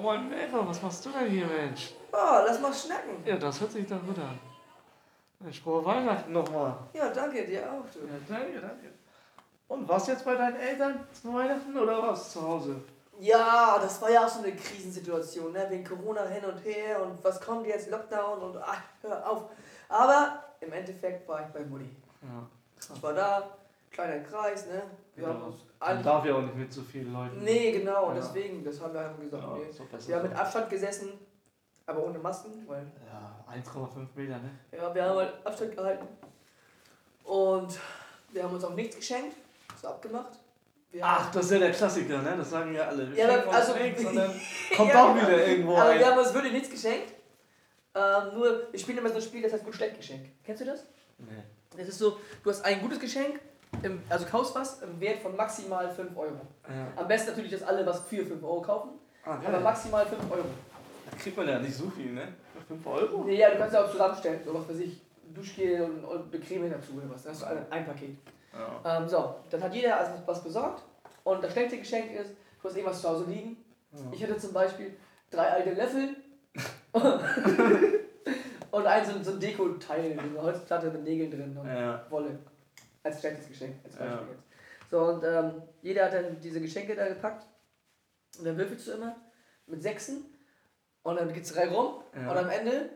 moin Eva, was machst du denn hier, Mensch? Oh, lass mal schnacken. Ja, das hört sich doch gut an. Mensch, frohe Weihnachten nochmal. Ja, danke dir auch, du. Ja, danke, danke. Und warst jetzt bei deinen Eltern zu Weihnachten oder warst du zu Hause? Ja, das war ja auch so eine Krisensituation, ne? Wegen Corona hin und her und was kommt jetzt, Lockdown und ach, hör auf. Aber im Endeffekt war ich bei Mutti. Ja. Ich war da, kleiner Kreis, ne? Wir haben uns Man darf ja auch nicht mit so vielen Leuten. Nee, genau, Ja. deswegen, das haben wir einfach gesagt. Ja, nee. Wir haben so. mit Abstand gesessen, aber ohne Masken, weil Ja, 1,5 Meter, ne? ja, wir haben halt Abstand gehalten. Und wir haben uns auch nichts geschenkt, so abgemacht. Wir Ach, das ist ja der Klassiker, ne? Das sagen ja alle. Wir Ja, aber also- nichts und dann kommt Ja, auch wieder irgendwo aber ein. wir haben uns wirklich nichts geschenkt. Ähm, nur, wir spielen immer so ein Spiel, das heißt gut-schlecht Geschenk. Kennst du das? Nee. Das ist so, du hast ein gutes Geschenk, im, also kaufst was im Wert von maximal 5 Euro. Ja. Am besten natürlich, dass alle was für 5 Euro kaufen, Ah, aber maximal 5 Euro. Da kriegt man ja nicht so viel, ne? Für 5 Euro? Nee, ja, du kannst ja auch zusammenstellen, so was weiß ich, Duschgel und, und Creme dazu oder was. Hast du alle ein Paket. Ja. Ähm, so, dann hat jeder also was besorgt und das schlechte Geschenk ist, du hast irgendwas zu Hause liegen. Ich hatte zum Beispiel drei alte Löffel und ein so, so ein Deko-Teil, so eine Holzplatte mit Nägeln drin und Ja. Wolle. Als schlechtes Geschenk, als Beispiel Ja. jetzt. So, und ähm, jeder hat dann diese Geschenke da gepackt und dann würfelst du immer mit Sechsen und dann geht's drei rum Ja. und am Ende,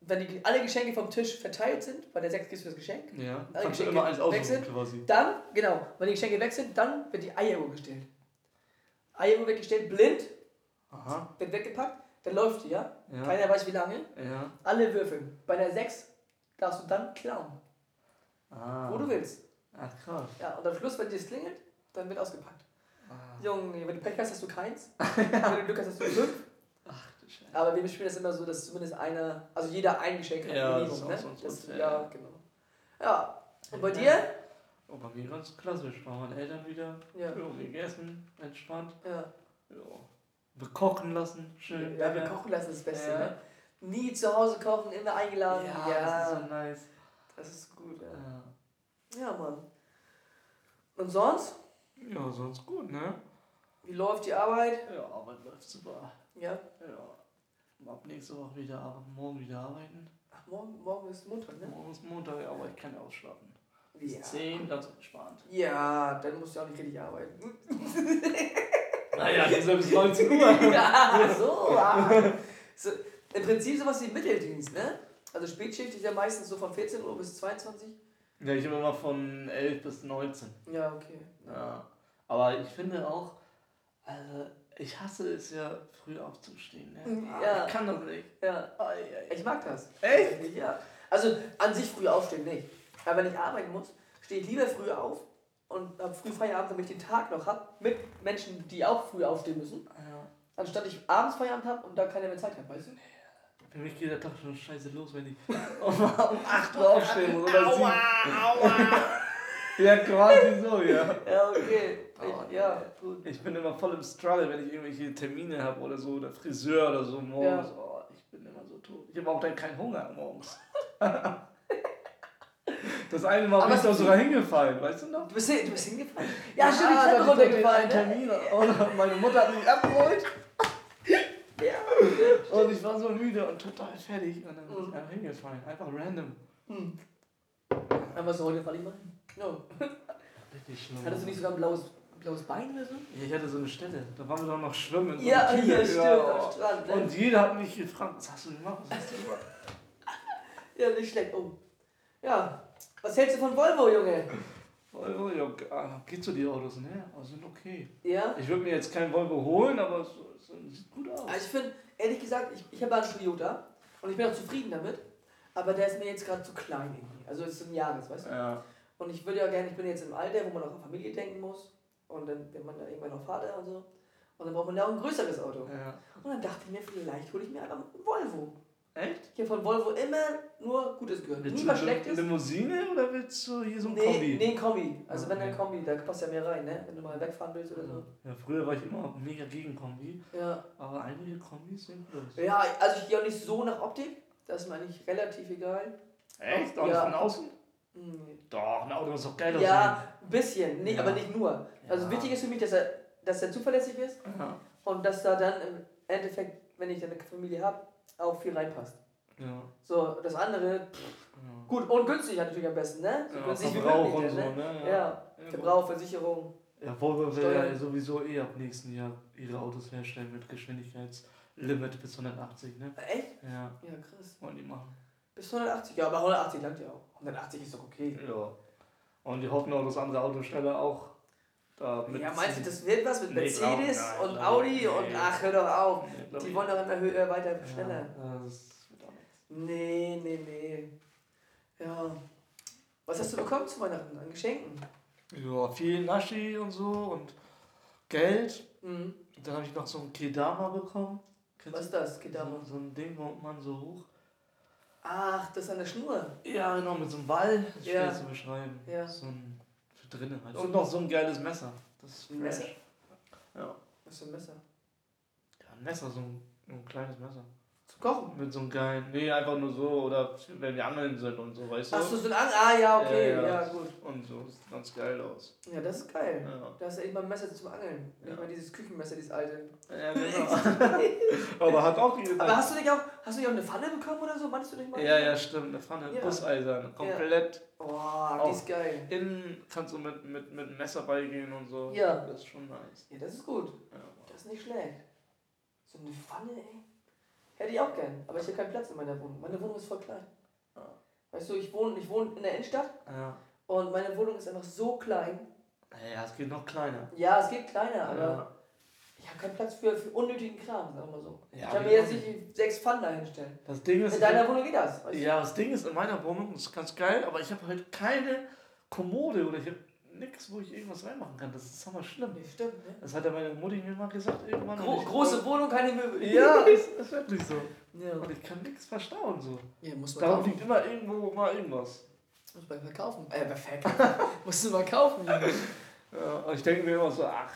wenn die, alle Geschenke vom Tisch verteilt sind, bei der Sechs gibst du das Geschenk, Ja. Alle Kannst du Geschenke immer eins aussuchen quasi. dann, genau, wenn die Geschenke weg sind, dann wird die Eieruhr gestellt. Eieruhr wird gestellt, blind, Aha. wird weggepackt, dann läuft die, ja? Ja. Keiner weiß wie lange. Ja. Alle würfeln. Bei der 6 darfst du dann klauen, Ah. wo du willst. Ach, krass. Ja, und am Schluss, wenn es klingelt, dann wird ausgepackt. Ah. Junge, wenn du Pech hast, hast du keins. wenn du Glück hast, hast du fünf. Ach du Scheiße. Aber wir spielen das immer so, dass zumindest einer, also jeder ein Geschenk hat. Ja, Minimum, das ist ne? auch so das, ja, ja. genau. Ja, und bei dir? Oh, bei mir ganz klassisch. Bei meinen Eltern wieder. Ja. Ja, gegessen, entspannt. Ja, Ja. Bekochen lassen, schön. ja wir kochen lassen ist das Beste, Ja. ne? Nie zu Hause kochen, immer eingeladen. Ja, das ist so nice. Das ist gut, ja. Ja. Ja, Mann. Und sonst? ja, sonst gut, ne? Wie läuft die Arbeit? Ja, Arbeit läuft super. Ja. Ja. Ab nächste Woche wieder, ab morgen wieder arbeiten. Ach, morgen, morgen ist Montag, ne? Morgen ist Montag, aber ich kann ja ausschlafen. Bis Ja. 10, ganz entspannt. Ja, dann musst du auch nicht richtig arbeiten. Naja, sind bis 19 Uhr. ja, so, ah. so. Im Prinzip sowas wie Mitteldienst, ne? Also Spätschicht ist ja meistens so von 14 Uhr bis 22. Ja, ich habe immer von 11 bis 19. Ja, okay. Ja. Aber ich finde auch, also ich hasse es ja, früh aufzustehen. Ne? Ah, Ja. Ich kann das nicht. Ja, ich mag das. Echt? Ja. Also an sich früh aufstehen nicht. Aber wenn ich arbeiten muss, stehe ich lieber früh auf und habe früh Feierabend, damit ich den Tag noch habe, mit Menschen, die auch früh aufstehen müssen, Ja. anstatt ich abends Feierabend habe und dann keiner mehr Zeit hat, weißt du? Für mich geht der Tag schon scheiße los, wenn ich um, um 8 Uhr aufstehen muss oder 7. Ja, quasi so, ja. Ja, okay. Ich, ja, gut. Ich bin immer voll im Struggle, wenn ich irgendwelche Termine habe oder so, oder Friseur oder so morgens. Ja. Oh, ich bin immer so tot. Ich habe auch dann keinen Hunger morgens. Das eine Mal bin ich doch es- sogar hingefallen, weißt du noch? Du bist, du bist hingefallen? Ja, stimmt, ich den runtergefallen. Termin und meine Mutter hat mich abgeholt. Und ich war so müde und total fertig und dann bin Mhm. ich einfach hingefallen. Einfach random. Hm. Aber so heute fall ich mal hin. No. Richtig schlimm. Hattest du nicht sogar ein blaues, blaues Bein oder so? Ja, ich hatte so eine Stelle, da waren wir doch noch schwimmen. so Ja, Tüte. stimmt, Ja, am Strand. Ne? Und jeder hat mich gefragt, was hast du gemacht? Was hast du gemacht? Ja, nicht schlecht. Oh. Ja. Was hältst du von Volvo, Junge? Volvo, ja, ah, geht so die Autos, ne? Aber sind okay. Ja? Ich würde mir jetzt kein Volvo holen, aber es, es sieht gut aus. Also ich finde, ehrlich gesagt, ich, ich habe einen Toyota und ich bin auch zufrieden damit. Aber der ist mir jetzt gerade zu klein irgendwie. Also es ist ein Jahres, weißt du? Ja. Und ich würde ja gerne, ich bin jetzt im Alter, wo man auch an Familie denken muss. Und dann wird man da irgendwann noch Vater und so. Und dann braucht man ja auch ein größeres Auto. ja. Und dann dachte ich mir, vielleicht hole ich mir einfach ein Volvo. Echt? Ich habe von Volvo immer nur Gutes gehört. Willst Nie du was eine Schlechtes. Limousine oder willst du hier so ein nee, Kombi? Nee, ein Kombi. Also wenn Okay. ein Kombi, da passt ja mehr rein, ne? Wenn du mal wegfahren willst oder so. Ja, früher war ich immer mega gegen Kombi, Ja. aber einige Kombis sind los. Ja, also ich gehe auch nicht so nach Optik. Das ist mir eigentlich relativ egal. Echt? Ja. Auch von außen? Hm. Doch, ein Auto muss doch geil Ja, ein bisschen, nee, Ja. aber nicht nur. Also Ja. wichtig ist für mich, dass er, dass er zuverlässig ist. Ja. und dass da dann im Endeffekt, wenn ich dann eine Familie habe, auch viel reinpasst. Ja. So, das andere, pff, ja. gut und günstig natürlich am besten, ne? So Ja, günstig wie Verbrauch möglich, und so, ne? ne? Ja, Ja. Verbrauch, Versicherung. Ja, Volvo will ja sowieso eh ab nächsten Jahr ihre Autos herstellen mit Geschwindigkeitslimit bis 180, ne? Echt? Ja, Ja, krass. wollen die machen. Bis 180, ja, aber 180 langt ja auch. 180 ist doch okay. Ja. Und die hoffen auch, dass andere Autosteller auch da mit. Ja, meinst du, das wird was mit Nee, Mercedes glaub- nein, und Audi ich und ach, hör doch auf. Nee, Die wollen doch immer höher, weiter, schneller. Ja, das wird auch nichts. Nee, nee, nee. Ja. Was hast du bekommen zu Weihnachten an Geschenken? Ja, viel Naschi und so und Geld. Mhm. Dann habe ich noch so ein Kedama bekommen. Kennst Was ist das? Da So, so ein Ding, wo man so hoch. Ach, das ist an der Schnur. Ja, genau, mit so einem Ball. Das ist schwer Ja. zu beschreiben. Ja. So ein. Für drinnen halt. Und- noch so ein geiles Messer. Das ist Ein Messer? Ja. Was für ein Messer? Ja, ein Messer, so ein, ein kleines Messer. Kochen. Mit so einem geilen. Nee, einfach nur so. Oder wenn wir angeln sind und so, weißt du? Achso, so ein Ang. Ah, ja, okay. Ja, Ja, ja. gut. Und so. Sieht ganz geil aus. Ja, das ist geil. Ja. Da hast du echt mal ein Messer zum Angeln. Nicht Ja. mal dieses Küchenmesser, dieses alte. Ja, genau. Aber hat auch jeder. Aber hast du nicht auch, hast du nicht auch eine Pfanne bekommen oder so? Meinst du nicht mal? Ja, ja, stimmt. Eine Pfanne. Ja. Busseisern. Komplett. Boah, die ist geil. Innen kannst du mit, mit, mit einem Messer beigehen und so. Ja. Das ist schon nice. Ja, das ist gut. Ja. Das ist nicht schlecht. So eine Pfanne, ey. Hätte ich auch gern. Aber ich habe keinen Platz in meiner Wohnung. Meine Wohnung ist voll klein. Ja. Weißt du, ich wohne, ich wohne in der Innenstadt Ja. und meine Wohnung ist einfach so klein. Ja, es geht noch kleiner. Ja, es geht kleiner, aber Ja. ich habe keinen Platz für, für unnötigen Kram, sagen wir mal so. Ich kann mir jetzt nicht sechs Pfannen da hinstellen. Das Ding ist. In deiner Wohnung geht das. Weißt du? ja, das Ding ist, in meiner Wohnung das ist ganz geil, aber ich habe halt keine Kommode oder ich habe nichts, wo ich irgendwas reinmachen kann. Das ist hammer schlimm. Nee, stimmt, ne? Das hat ja meine Mutti mir mal gesagt irgendwann. Gro große Wohnung, keine Möbel. Ja, ist, ist wirklich so. ja. Und ich kann nichts verstauen so. ja muss man Darum kaufen. liegt immer irgendwo mal irgendwas. Muss man verkaufen. Äh, verkaufen. Musst du mal kaufen, Junge. Ja, und ich denke mir immer so, ach,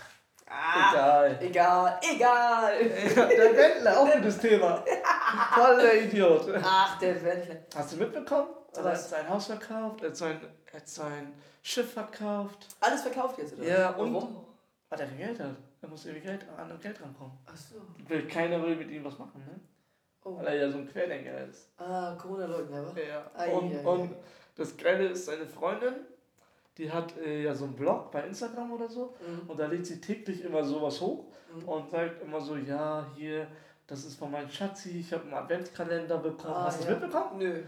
Ah, egal. egal, egal. Der Wendler, auch gutes Thema. Voll der Idiot. Ach, der Wendler. Hast du mitbekommen? Er Was? hat sein Haus verkauft, er hat sein, er hat sein Schiff verkauft. Alles verkauft jetzt, oder? Ja, was? und Warum? weil er kein Geld hat. Er muss irgendwie Geld, an das Geld rankommen. Ach so. Will, keiner will mit ihm was machen, ne? Oh. Weil er ja so ein Querdenker ist. Ah, Corona-Leugner, wa? Ja. Ei, und, ei, ei. und das Geile ist, seine Freundin, die hat äh, ja so einen Blog bei Instagram oder so. Mhm. Und da lädt sie täglich immer sowas hoch Mhm. und sagt immer so, ja, hier, das ist von meinem Schatzi, ich habe einen Adventskalender bekommen. Ah, Hast du ja. das mitbekommen? Nö.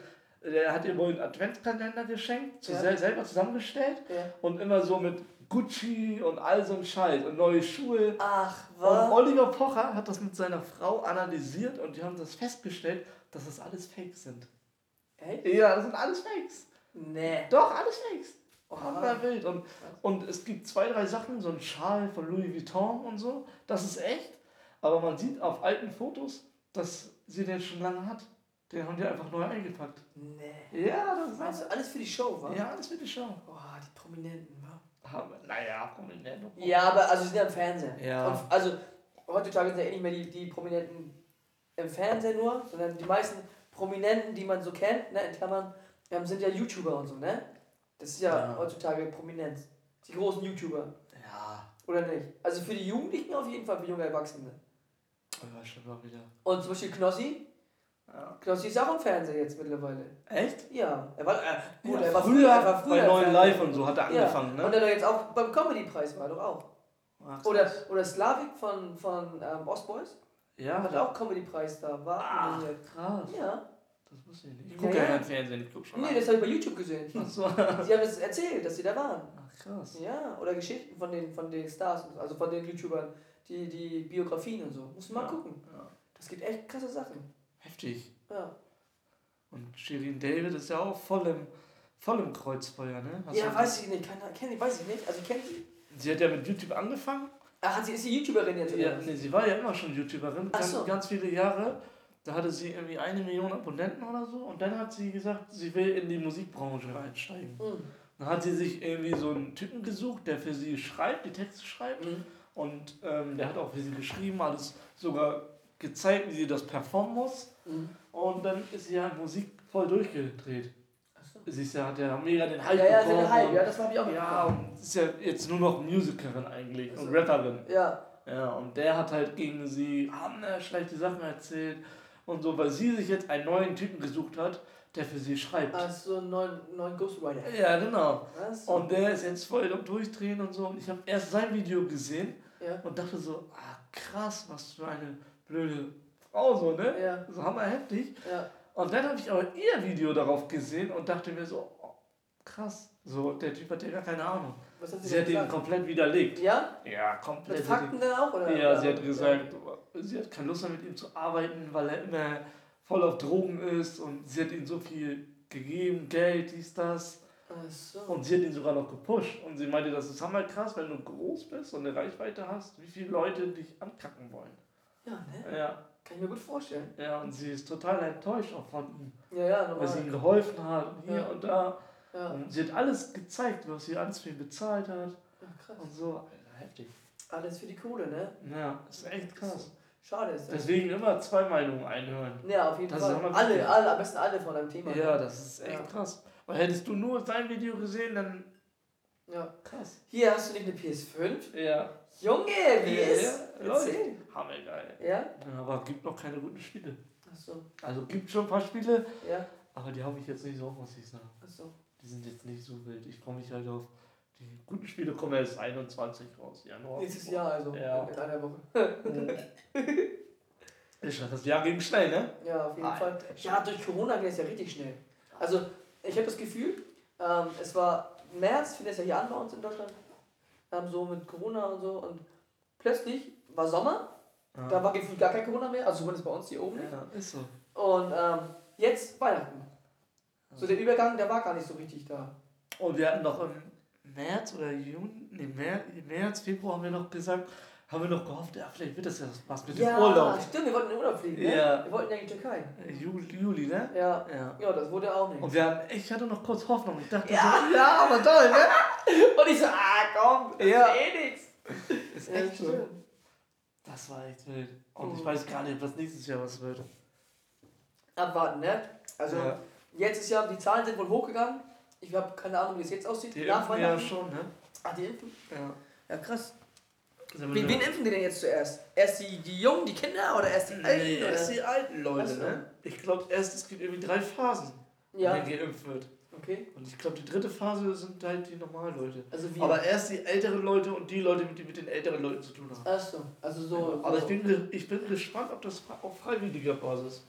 Der hat ihr wohl einen Adventskalender geschenkt, Ja. sel selber zusammengestellt Ja. und immer so mit Gucci und all so ein Scheiß und neue Schuhe. Ach, Und was? Oliver Pocher hat das mit seiner Frau analysiert und die haben das festgestellt, dass das alles Fakes sind. Echt? Ja, das sind alles Fakes. Nee. Doch, alles Fakes. Oha. Hammer wild. Und, und es gibt zwei, drei Sachen, so ein Schal von Louis Vuitton und so, das ist echt. Aber man sieht auf alten Fotos, dass sie den schon lange hat. Den haben die einfach neu eingepackt. Nee. Ja, das Meinst du alles für die Show, wa? Ja, das wird die Show. Boah, die Prominenten, wa? Naja, prominent. Ja, aber also sie sind ja im Fernsehen. Ja. Und, also heutzutage sind ja eh nicht mehr die, die Prominenten im Fernsehen nur, sondern die meisten Prominenten, die man so kennt, ne, in Klammern, ähm, sind ja YouTuber und so, ne? Das ist ja, Ja. heutzutage Prominenz. Die großen YouTuber. Ja, Oder nicht? Also für die Jugendlichen auf jeden Fall, für junge Erwachsene. aber stimmt auch wieder. Und zum Beispiel Knossi. Ja. Knossi ist auch im Fernsehen jetzt mittlerweile. Echt? Ja. Er war, äh, gut, Ja, er war früher, früher, er war früher bei Neuen. Live und so hat er Ja. angefangen, Und ne? er jetzt auch beim Comedy-Preis war doch auch. Ach, Oder, oder Slavik von, von ähm, Ostboys. ja, Hat auch Comedy-Preis da. War Ach, krass. Ja. Das wusste ich nicht. Ich Ja, gucke ja ja. kein Fernsehen, ich gucke schon. Nee, an. das habe ich bei YouTube gesehen. Ach so. Sie haben es erzählt, dass sie da waren. Ach, krass. Ja, oder Geschichten von den, von den Stars, und so, also von den YouTubern, die, die Biografien und so. Musst du mal Ja. gucken. Ja. Das gibt echt krasse Sachen. Heftig. Ja, Und Shirin David ist ja auch voll im, voll im Kreuzfeuer, ne? Hast ja weiß ich nicht. Kann, kenn ich, weiß ich nicht. Also kennt sie. Sie hat ja mit YouTube angefangen. Ach, sie, ist sie YouTuberin jetzt? Ja, nee, sie war ja immer schon YouTuberin, Ach ganz, so. ganz viele Jahre. Da hatte sie irgendwie eine Million Abonnenten oder so. Und dann hat sie gesagt, sie will in die Musikbranche einsteigen. Mhm. Dann hat sie sich irgendwie so einen Typen gesucht, der für sie schreibt, die Texte schreibt. Mhm. Und ähm, der hat auch für sie geschrieben, alles sogar gezeigt, wie sie das performen muss. Mhm. Und dann ist sie ja Musik voll durchgedreht. Achso. Sie ist ja, hat ja mega den Ja, Hype ja, bekommen. hat Hype, und- ja, das habe ich auch ja, und ist ja jetzt nur noch Musikerin eigentlich Also- und Rapperin. Ja, Ja, und der hat halt gegen sie schlechte Sachen erzählt und so, weil sie sich jetzt einen neuen Typen gesucht hat, der für sie schreibt. Du einen neuen, neuen Ghostwriter? Ja, genau. Was? Und der ist jetzt voll am Durchdrehen und so. Und ich habe erst sein Video gesehen Ja. und dachte so, ah krass, was für eine blöde Frau so, ne? Ja. So hammer heftig. Ja. Und dann habe ich aber ihr Video darauf gesehen und dachte mir so, oh, krass. So, der Typ hat ja gar keine Ahnung. Was hat sie, Sie hat ihn gesagt? komplett widerlegt. Ja? Ja, Mit komplett. Fakten dann auch? Oder? Ja, sie hat gesagt, sie hat keine Lust mehr mit ihm zu arbeiten, weil er immer voll auf Drogen ist und sie hat ihm so viel gegeben, Geld, dies, das. Ach so. Und sie hat ihn sogar noch gepusht. Und sie meinte, das ist hammer krass, wenn du groß bist und eine Reichweite hast, wie viele Leute dich ankacken wollen. Ja, ne? Ja, Kann ich mir gut vorstellen. ja, und sie ist total enttäuscht auch von ihm, Ja, ja, weil sie ihm normal. geholfen hat und hier Ja. und da. Ja. Und sie hat alles gezeigt, was sie alles für ihn bezahlt hat ja, krass. und so. Alter, heftig. Alles für die Kohle, ne? Ja, ist echt krass. Schade ist das. Deswegen immer zwei Meinungen einhören. Ja, auf jeden Das Fall. Alle, alle, am besten alle von einem Thema. ne? Ja, das ist echt Ja. krass. Weil hättest du nur sein Video gesehen, dann ja. krass. Hier hast du nicht eine PS5? Ja. Junge, wie Ja, ist? ja, Erzähl. Hammergeil. Ja? Ja, aber gibt noch keine guten Spiele. Achso, Also gibt schon ein paar Spiele, ja, aber die habe ich jetzt nicht so, muss ich sagen. achso. Die sind jetzt nicht so wild. Ich freue mich halt auf die guten Spiele kommen erst 21 raus, Januar. Nächstes Jahr also. Ja. In einer Woche. Ich das Jahr ging schnell, ne? Ja, auf jeden Alter. Fall. Ja, durch Corona geht es ja richtig schnell. Also, ich habe das Gefühl, ähm, es war März, fing das ja hier an bei uns in Deutschland, ähm, so mit Corona und so. Und plötzlich war Sommer, Ja. da war gefühlt gar kein Corona mehr, also zumindest bei uns hier oben nicht. ja, ist so. Und ähm, jetzt Weihnachten. So der Übergang, der war gar nicht so richtig da. Und wir hatten noch im März oder Juni, nee, März, März, Februar haben wir noch gesagt, haben wir noch gehofft, ja, vielleicht wird das ja was mit dem Urlaub. stimmt, wir wollten in den Urlaub fliegen, ne? Ja. Wir wollten ja in die Türkei. Juli, Juli, ne? Ja. Ja. Ja, das wurde auch nicht. Und wir haben, ich hatte noch kurz Hoffnung. Ich dachte Ja. so, ja, aber toll, ne? Und ich so, ah komm, das Ja. ist eh nix. Ist Ja, echt so. stimmt. Das war echt wild. Und ich Mhm. weiß gar nicht, was nächstes Jahr was wird. Abwarten, ne? Also ja. jetzt ist ja, die Zahlen sind wohl hochgegangen. Ich habe keine Ahnung, wie es jetzt aussieht. Die Nach impfen ja schon, ne? Ah, die impfen? Ja. Ja, krass. Wen, wen impfen die denn jetzt zuerst? Erst die, die Jungen, die Kinder oder erst die Alten? Nee, oder? erst die alten Leute, Ach so. ne? Ich glaube, erst es gibt irgendwie drei Phasen, Ja, wenn geimpft wird. okay. Und ich glaube, die dritte Phase sind halt die normalen Leute. Also wie? Aber erst die älteren Leute und die Leute, die mit den älteren Leuten zu tun haben. Achso, also so. Aber ich so. bin, ge- ich bin gespannt, ob das auf freiwilliger Basis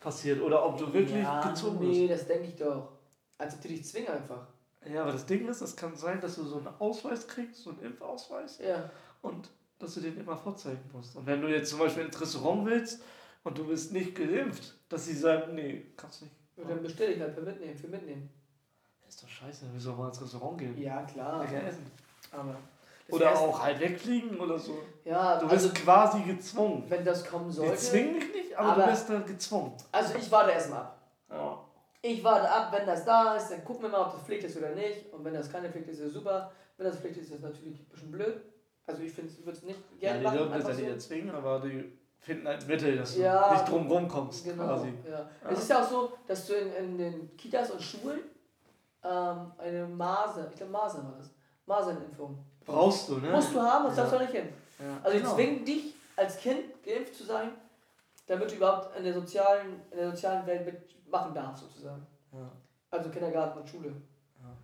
passiert oder ob du wirklich ja, gezwungen Nee, das denke ich doch. Als ob die dich zwingen einfach. bist. Ja, aber das Ding ist, es kann sein, dass du so einen Ausweis kriegst, so einen Impfausweis, Ja. Und dass du den immer vorzeigen musst. Und wenn du jetzt zum Beispiel ins Restaurant willst und du bist nicht geimpft, dass sie sagen, nee, kannst nicht. Und dann bestelle ich halt für mitnehmen, für mitnehmen. Ist doch scheiße, wir sollen mal ins Restaurant gehen. Ja, klar. Lecker essen. Aber. das Oder auch halt wegfliegen oder so. Ja, Du also bist quasi gezwungen. wenn das kommen Die sollte. zwingen dich nicht, aber, Aber- du bist da gezwungen. Also ich warte erstmal ab. Ja. Ich warte ab, wenn das da ist, dann gucken wir mal, ob das Pflicht ist oder nicht. Und wenn das keine Pflicht ist, ist super. Wenn das Pflicht ist, ist es natürlich ein bisschen blöd. Also ich würde es nicht Ja, gerne die machen. dürfen das ja nicht erzwingen, aber die finden ein Mittel, dass du Ja. nicht drum rumkommst, Genau. quasi. Ja. Ja. Es ist ja auch so, dass du in, in den Kitas und Schulen ähm, eine Masern, ich glaube Masern war das, Masernimpfung. Brauchst du, ne? Musst du haben, sonst Ja. darfst du nicht hin. Ja. Also die Genau. zwingen dich als Kind geimpft zu sein, damit du überhaupt in der sozialen, in der sozialen Welt mitmachen darfst, sozusagen. Ja. Also Kindergarten und Schule.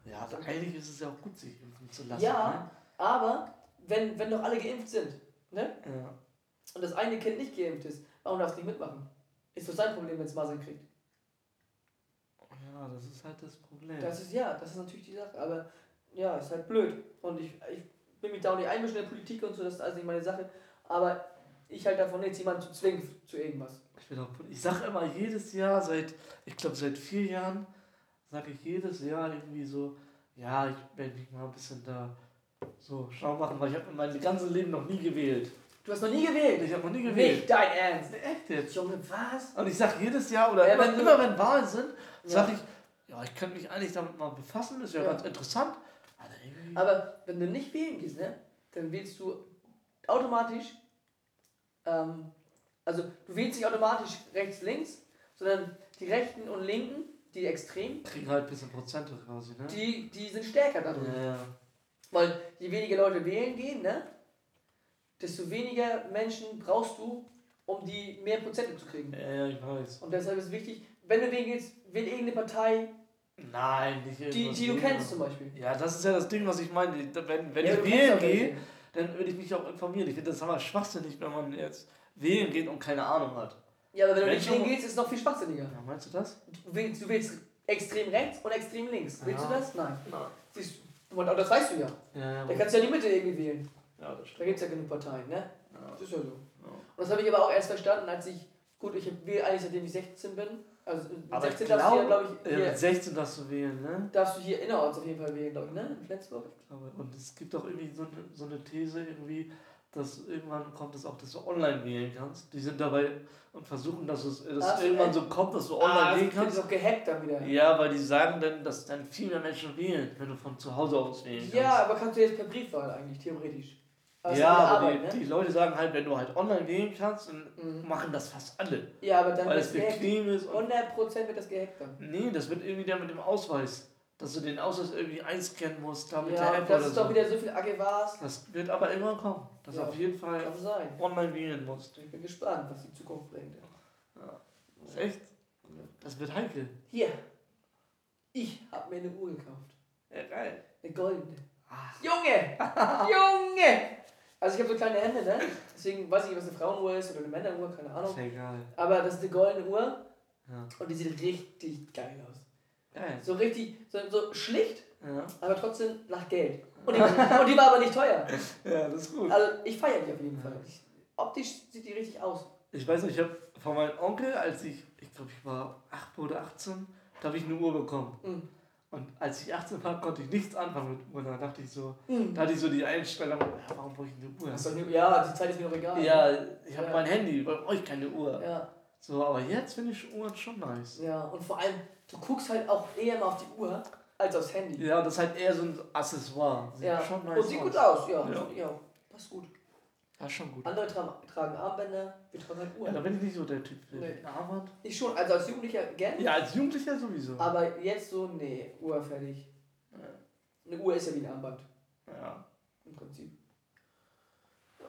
Ja. ja, also eigentlich ist es ja auch gut, sich impfen zu lassen. Ja, aber wenn, wenn doch alle geimpft sind, ne? Ja. Und das eine Kind nicht geimpft ist, warum darfst du nicht mitmachen? Ist doch sein Problem, wenn es Masern kriegt. ja, das ist halt das Problem. Das ist ja, das ist natürlich die Sache. Aber ja, ist halt blöd. Und ich, ich will mich da auch nicht einmischen in der Politik und so, das ist also nicht meine Sache. Aber ich halt davon nichts, jemanden zu zwingen zu irgendwas. Ich, bin auch, ich sage immer jedes Jahr, seit, ich glaube seit vier Jahren, sage ich jedes Jahr irgendwie so, ja, ich werde mich mal ein bisschen da so schlau machen, weil ich habe mein ganzes Leben noch nie gewählt. Du hast noch nie gewählt. Ich habe noch nie gewählt. Nicht dein Ernst. Echt jetzt? Junge, was? Und ich sage jedes Jahr, oder Ja, immer, wenn immer wenn Wahlen sind, Ja. sage ich, ja, ich könnte mich eigentlich damit mal befassen, ist ja, Ja. ganz interessant. Aber irgendwie, Aber wenn du nicht wählen gehst, ne, dann wählst du automatisch, ähm, also du wählst nicht automatisch rechts, links, sondern die Rechten und Linken, die Extremen, kriegen halt ein bisschen Prozente quasi, ne? die, die sind stärker da drin. ja, ja. Weil je weniger Leute wählen gehen, ne, desto weniger Menschen brauchst du, um die mehr Prozente zu kriegen. Ja, ja, ich weiß. Und deshalb ist es wichtig, wenn du wählen gehst, wähl irgendeine Partei, Nein, nicht die, die du kennst zum Beispiel. Ja, das ist ja das Ding, was ich meine. Wenn, wenn Ja, ich du wählen gehe, dann würde ich mich auch informieren. Ich finde das aber schwachsinnig, wenn man jetzt wählen geht und keine Ahnung hat. Ja, aber wenn du Wenn nicht schon wählen gehst, ist es noch viel schwachsinniger. Ja, meinst du das? Du wählst, du wählst extrem rechts und extrem links. Willst Ja. du das? Nein. Nein. Siehst und das weißt du ja. Ja, Da kannst du ja die Mitte irgendwie wählen. ja das Da stimmt. gibt es ja genug Parteien, ne? Ja. Das ist ja so. Ja. Und das habe ich aber auch erst verstanden, als ich, gut, ich wähle eigentlich seitdem ich 16 bin. Also mit Aber 16 ich darfst du ja, glaube, glaube ich, ja, hier, mit 16 darfst du wählen, ne? darfst du hier innerorts auf jeden Fall wählen, glaube ich, ne? In Flensburg. Aber- Und es gibt auch irgendwie so eine, so eine These irgendwie, dass irgendwann kommt es auch, dass du online wählen kannst. Die sind dabei und versuchen, dass es dass so, irgendwann so kommt, dass du Ah, online das wählen kannst. auch gehackt dann wieder. Ja, weil die sagen dann, dass dann viel mehr Menschen wählen, wenn du von zu Hause aus wählen kannst. Ja, aber kannst du jetzt per Briefwahl eigentlich, theoretisch. Es ja, aber Arbeit, die, ne? die Leute sagen halt, wenn du halt online wählen kannst, dann Mhm. machen das fast alle. Ja, aber dann Weil wird es bequem ist. Und 100% wird das gehackt dann. nee, das wird irgendwie dann mit dem Ausweis, dass du den Ausweis irgendwie einscannen musst, da mit Ja, der App das oder ist so. doch wieder so viel Agevas. Das wird aber immer kommen, dass Ja. auf jeden Fall online wählen musst. Ich bin gespannt, was die Zukunft bringt. Ja. Das ist echt, das wird heikel. Hier. Ich habe mir eine Uhr gekauft. Ja, geil. Eine goldene. Ach, Junge! Junge! Also ich habe so kleine Hände, ne? Deswegen weiß ich nicht, was eine Frauenuhr ist oder eine Männeruhr, keine ist Ahnung. ja egal. Aber das ist eine goldene Uhr Ja. und die sieht richtig geil aus. Geil. So richtig, so, so schlicht, Ja. aber trotzdem nach Geld. Und die, und die war aber nicht teuer. ja, das ist gut. Also ich feiere die auf jeden Fall. Ich, optisch sieht die richtig aus. Ich weiß nicht, ich habe von meinem Onkel, als ich, ich glaube, ich war 8 oder 18, da habe ich eine Uhr bekommen. Mhm. Und als ich 18 war, konnte ich nichts anfangen mit Uhren. Da dachte ich so, Mhm. da hatte ich so die Einstellung, ja, warum brauche ich eine Uhr? Nur- Ja, die Zeit ist mir doch egal. Ja, ich habe Ja. mein Handy, brauche ich keine Uhr? Ja, So, aber jetzt finde ich Uhren schon nice. ja. Und vor allem, du guckst halt auch eher mal auf die Uhr als aufs Handy. Ja, das ist halt eher so ein Accessoire. Sieht Ja. schon nice Und sieht gut aus, ja. Ja. ja. Passt gut. Ja, schon gut. Andere tra tragen Armbänder, wir tragen halt Ja, Uhren. da bin ich nicht so der Typ für Nee. den Armband. Ich schon, also als Jugendlicher gerne. Ja, als Jugendlicher sowieso. Aber jetzt so, nee, Uhr fertig. Ja. Eine Uhr ist ja wie ein Armband, Ja. im Prinzip. Ja.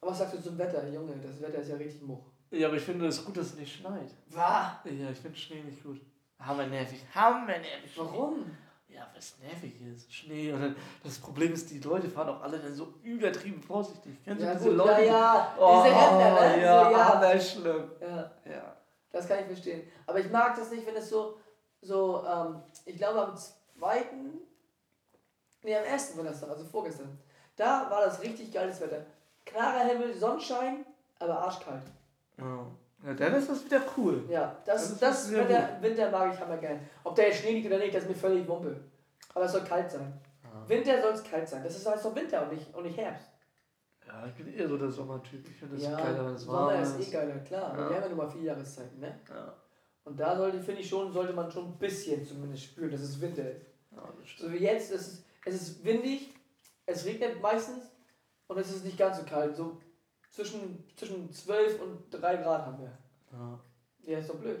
Aber was sagst du zum Wetter, Junge? Das Wetter ist ja richtig much. ja, aber ich finde es gut, dass es nicht schneit. Wah! Ja, ich finde Schnee nicht gut. Hammer nervig. Hammer nervig. Warum? Ja, weil es nervig ist. Schnee. Und dann, das Problem ist, die Leute fahren auch alle dann so übertrieben vorsichtig. Kennst Ja, du diese gut, Leute? ja, ja. Oh, Diese Ränder, ne? Ja, so, ja. hammer schlimm. ja. Ja. Das kann ich verstehen. Aber ich mag das nicht, wenn es so, so ähm, ich glaube am zweiten, nee, am ersten Donnerstag, also vorgestern, da war das richtig geiles Wetter. Klarer Himmel, Sonnenschein, aber arschkalt. Ja. Ja, dann ist das wieder cool. Ja, Das das, ist das Wetter, Winter mag ich hammer gern. Ob der jetzt Schnee liegt oder nicht, das ist mir völlig Wumpe. Aber es soll kalt sein. Winter soll es kalt sein. Das ist heißt doch Winter und nicht, und nicht Herbst. Ja, ich bin eher so der Sommertyp. Ich finde es ja, geiler, wenn es warm Sommer ist. ist eh geiler, klar. Aber Ja. wir haben ja nur mal vier Jahreszeiten, ne? Ja. Und da sollte, finde ich schon, sollte man schon ein bisschen zumindest spüren, dass es Winter ist. ja. So wie jetzt, es ist, es ist windig, es regnet meistens und es ist nicht ganz so kalt. So zwischen, zwischen 12 und 3 Grad haben wir. Ja. Ja, ist doch blöd.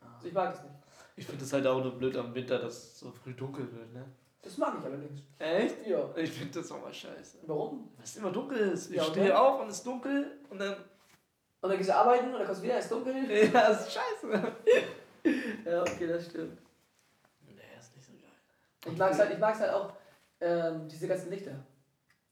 Ja. Also ich mag es nicht. Ich finde es halt auch nur blöd am Winter, dass es so früh dunkel wird, ne? Das mag ich allerdings. Echt? Ja. Ich finde das auch mal scheiße. Warum? Weil es immer dunkel ist. Ich Ja, stehe auf und es ist dunkel und dann. Und dann gehst du arbeiten und dann kommst du wieder, es ist dunkel. Ja, es ist scheiße. Ja, okay, das stimmt. Nee, ist nicht so geil. Ich mag es halt, ich mag's halt auch, ähm, diese ganzen Lichter.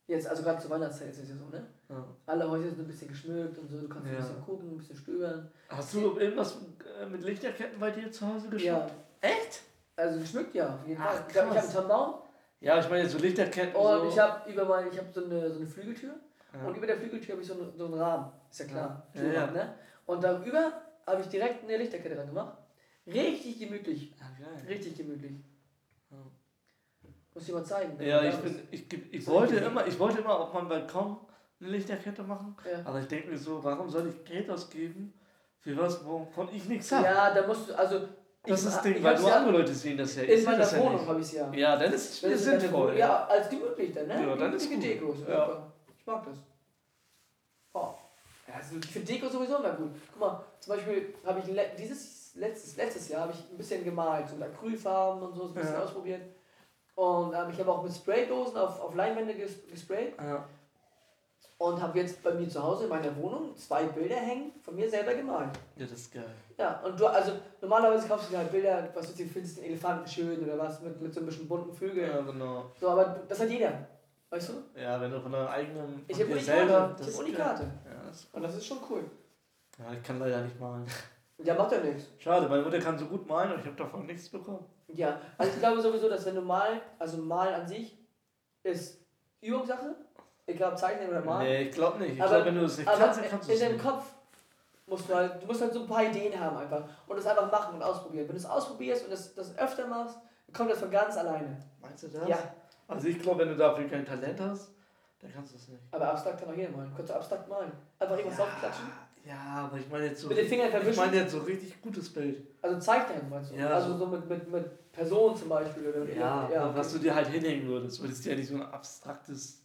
Jetzt, also gerade zur Weihnachtszeit ist es ja so, ne? Ja. Alle Häuser sind ein bisschen geschmückt und so, du kannst Ja. ein bisschen gucken, ein bisschen stöbern. Hast du irgendwas äh, mit Lichterketten bei dir zu Hause geschafft? Ja, Echt? also geschmückt ja, auf jeden Ach, Fall. Ich habe einen Tannenbaum Ja, ich meine so Lichterketten. und so. ich habe über mein, ich habe so eine, so eine Flügeltür Ja. und über der Flügeltür habe ich so, eine, so einen Rahmen. Ist ja klar. Türrahmen, Ne? Und darüber habe ich direkt eine Lichterkette dran gemacht. Richtig gemütlich. Geil. Richtig gemütlich. Muss ich mal zeigen. wenn Ja, ich, bin, ich, ich, ich, wollte immer, ich wollte immer auf meinem Balkon eine Lichterkette machen, Ja. aber ich denke mir so, warum soll ich Geld ausgeben für was, wovon ich nichts habe? ja, da musst du, also. das ich, ist das Ding, weil nur ja andere Leute sehen das ja. In meiner Wohnung habe ich es ja. Ja, dann ist es es sinnvoll. Ja, als gemütlich dann, ne? Ja, dann ist gut. Deko. Ja. Ich mag das. Oh. Also ich finde Deko sowieso immer gut. Guck mal, zum Beispiel habe ich le dieses letztes, letztes Jahr habe ich ein bisschen gemalt, so mit Acrylfarben und so, so ein bisschen Ja. ausprobiert. Und ähm, ich habe auch mit Spraydosen auf, auf Leinwände ges gesprayt. Ja. Und habe jetzt bei mir zu Hause in meiner Wohnung zwei Bilder hängen, von mir selber gemalt. Ja, das ist geil. Ja, und du, also normalerweise kaufst du halt Bilder, was du findest, den Elefanten schön oder was, mit, mit so ein bisschen bunten Vögeln. Ja, genau. So, aber das hat jeder. Weißt du? Ja, wenn du von deinem eigenen. Ich habe Unikate. Ich ist habe. Unikate. Ja, das, Und das ist schon cool. ja, ich kann leider nicht malen. Ja, macht ja nichts. Schade, meine Mutter kann so gut malen und ich habe davon nichts bekommen. Ja, also ich glaube sowieso, dass wenn du malen, also malen an sich ist Übungssache, egal ob zeichnen oder malen. Nee, ich glaube nicht. Ich Aber- glaube, wenn du es nicht kannst, dann kannst du in es deinem nicht. Kopf musst du halt, du musst halt so ein paar Ideen haben einfach und das einfach machen und ausprobieren. Wenn du es ausprobierst und das, das öfter machst, dann kommt das von ganz alleine. Meinst du das? Ja, Also ich glaube, wenn du dafür kein Talent hast, dann kannst du es nicht. aber abstrakt kann auch jeder malen. Du kannst abstrakt malen. Einfach irgendwas draufklatschen. ja, aber ich meine jetzt so. Mit den Fingern ich verwischen. meine jetzt so richtig gutes Bild. Also zeichnen meinst du? Ja, also so- so mit, mit, mit Personen zum Beispiel. Oder Ja, ja was du dir halt hinhängen würdest. Du würdest ja nicht so ein abstraktes.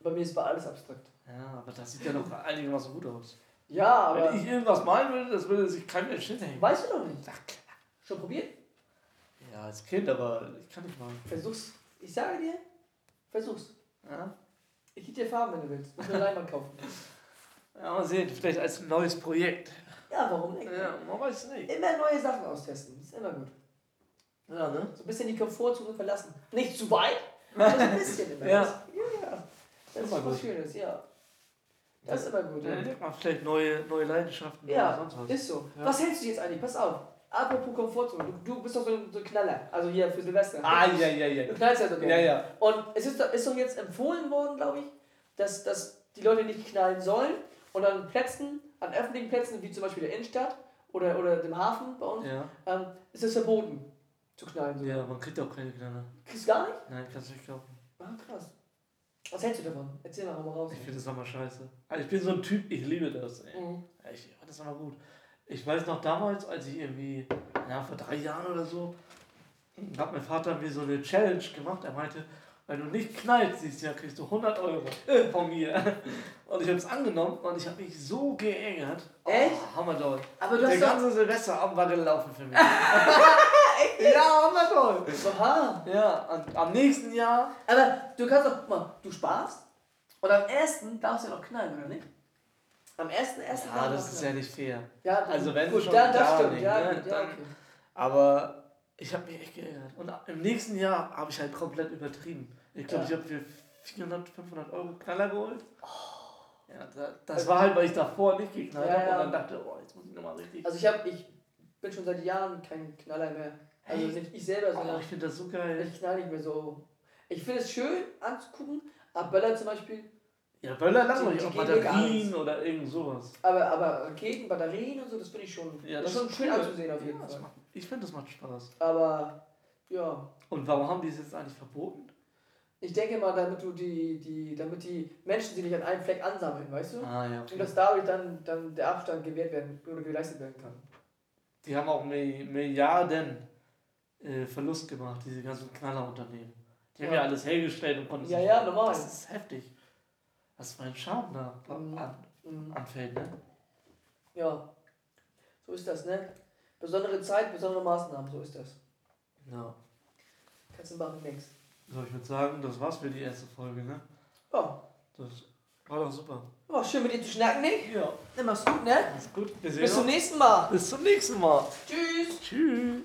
Bei mir ist bei alles abstrakt. Ja, aber das sieht ja noch einigermaßen gut aus. Ja, aber Wenn ich irgendwas malen würde, das würde sich kein Mensch hinhängen. weißt du doch nicht. Ach, klar. Schon probiert? Ja, als Kind, aber ich kann nicht malen. Versuch's. Ich sage dir, versuch's. Ja? Ich gebe dir Farben, wenn du willst. Musst nur Leinwand kaufen. ja, mal sehen. Vielleicht als neues Projekt. Ja, warum nicht? Ja, man weiß nicht. Immer neue Sachen austesten. Ist immer gut. Ja, ne? So ein bisschen die Komfortzone verlassen. Nicht zu weit, aber so ein bisschen immer. Ja. Das, ist Immer was gut. Schönes, ja. Das ist immer gut. Dann Ja, entdeckt man vielleicht neue, neue Leidenschaften Ja, oder sonst was. ist so. Ja. Was hältst du jetzt eigentlich? Pass auf. Apropos Komfortzone. Du, du bist doch so ein, so ein Knaller. Also hier für Silvester. Ah, ja, ja, ja. Du knallst ja so Ja, ja. Und es ist doch, ist doch jetzt empfohlen worden, glaube ich, dass, dass die Leute nicht knallen sollen und an Plätzen, an öffentlichen Plätzen, wie zum Beispiel der Innenstadt oder, oder dem Hafen bei uns, Ja. ähm, ist es verboten zu knallen. So. Ja, man kriegt auch keine Knaller. Kriegst du gar nicht? Nein, kannst du nicht glauben. Ah, krass. Was hältst du davon? Erzähl mal, hau mal raus. Ich finde das immer scheiße. Also ich bin so ein Typ, ich liebe das. Ey. Mhm. Ich fand das immer gut. Ich weiß noch damals, als ich irgendwie, ja, vor drei Jahren oder so, hat mein Vater mir so eine Challenge gemacht. Er meinte, wenn du nicht knallst dieses Jahr, kriegst du 100 Euro von mir. Und ich habe es angenommen und ich habe mich so geärgert. Echt? Oh, hammerdoll. Aber du Der hast doch... ganze Silvesterabend war gelaufen für mich. ja, hammerdoll. Aha. Ja, und am nächsten Jahr, Aber du kannst doch, guck mal, du sparst und am ersten darfst du ja noch knallen, oder nicht? Am ersten, ersten ja, das ist ja nicht fair. ja also wenn gut, schon ja, das da stimmt, nicht, ja, ne, gut, ja, dann- okay. Aber ich habe mich echt geärgert. Und im nächsten Jahr habe ich halt komplett übertrieben. Ich glaube, Ja. ich habe für 400, 500 Euro Knaller geholt. Ja, da, das war halt, weil ich davor nicht geknallt habe und dann dachte, oh, jetzt muss ich nochmal richtig. Also ich habe, ich bin schon seit Jahren kein Knaller mehr. Also Echt? nicht ich selber, Oh, sondern ich finde das so geil. ich knall nicht mehr so. Ich finde es schön anzugucken, aber Böller zum Beispiel, Ja, Böller auch die gehen mir gar Batterien oder irgend sowas. aber, aber Raketen, Batterien und so, das finde ich schon, Ja, das das schon ist schön cool. anzusehen auf jeden Ja, Fall. macht, ich finde, das macht Spaß. Aber ja, Und warum haben die es jetzt eigentlich verboten? Ich denke mal, damit du die, die, damit die Menschen sie nicht an einem Fleck ansammeln, weißt du? Ah, ja. Und Okay. dass dadurch dann, dann der Abstand gewährt werden oder geleistet werden kann. Die haben auch Mi- Milliarden äh, Verlust gemacht, diese ganzen Knallerunternehmen. Die haben Ja. ja alles hergestellt und konnten Ja, ja, normal. Das ist heftig. Was für ein Schaden da Mhm. an, Mhm. anfällt, ne? Ja, so ist das, ne? Besondere Zeit, besondere Maßnahmen, so ist das. Ja. Kannst du machen, nix. So, ich würde sagen, das war's für die erste Folge, ne? Ja, Das war doch super. war schön mit dir zu schnacken, Nick. Ja. Dann mach's gut, ne? Alles gut. Wir sehen Bis zum uns. nächsten Mal. Bis zum nächsten Mal. Tschüss. Tschüss.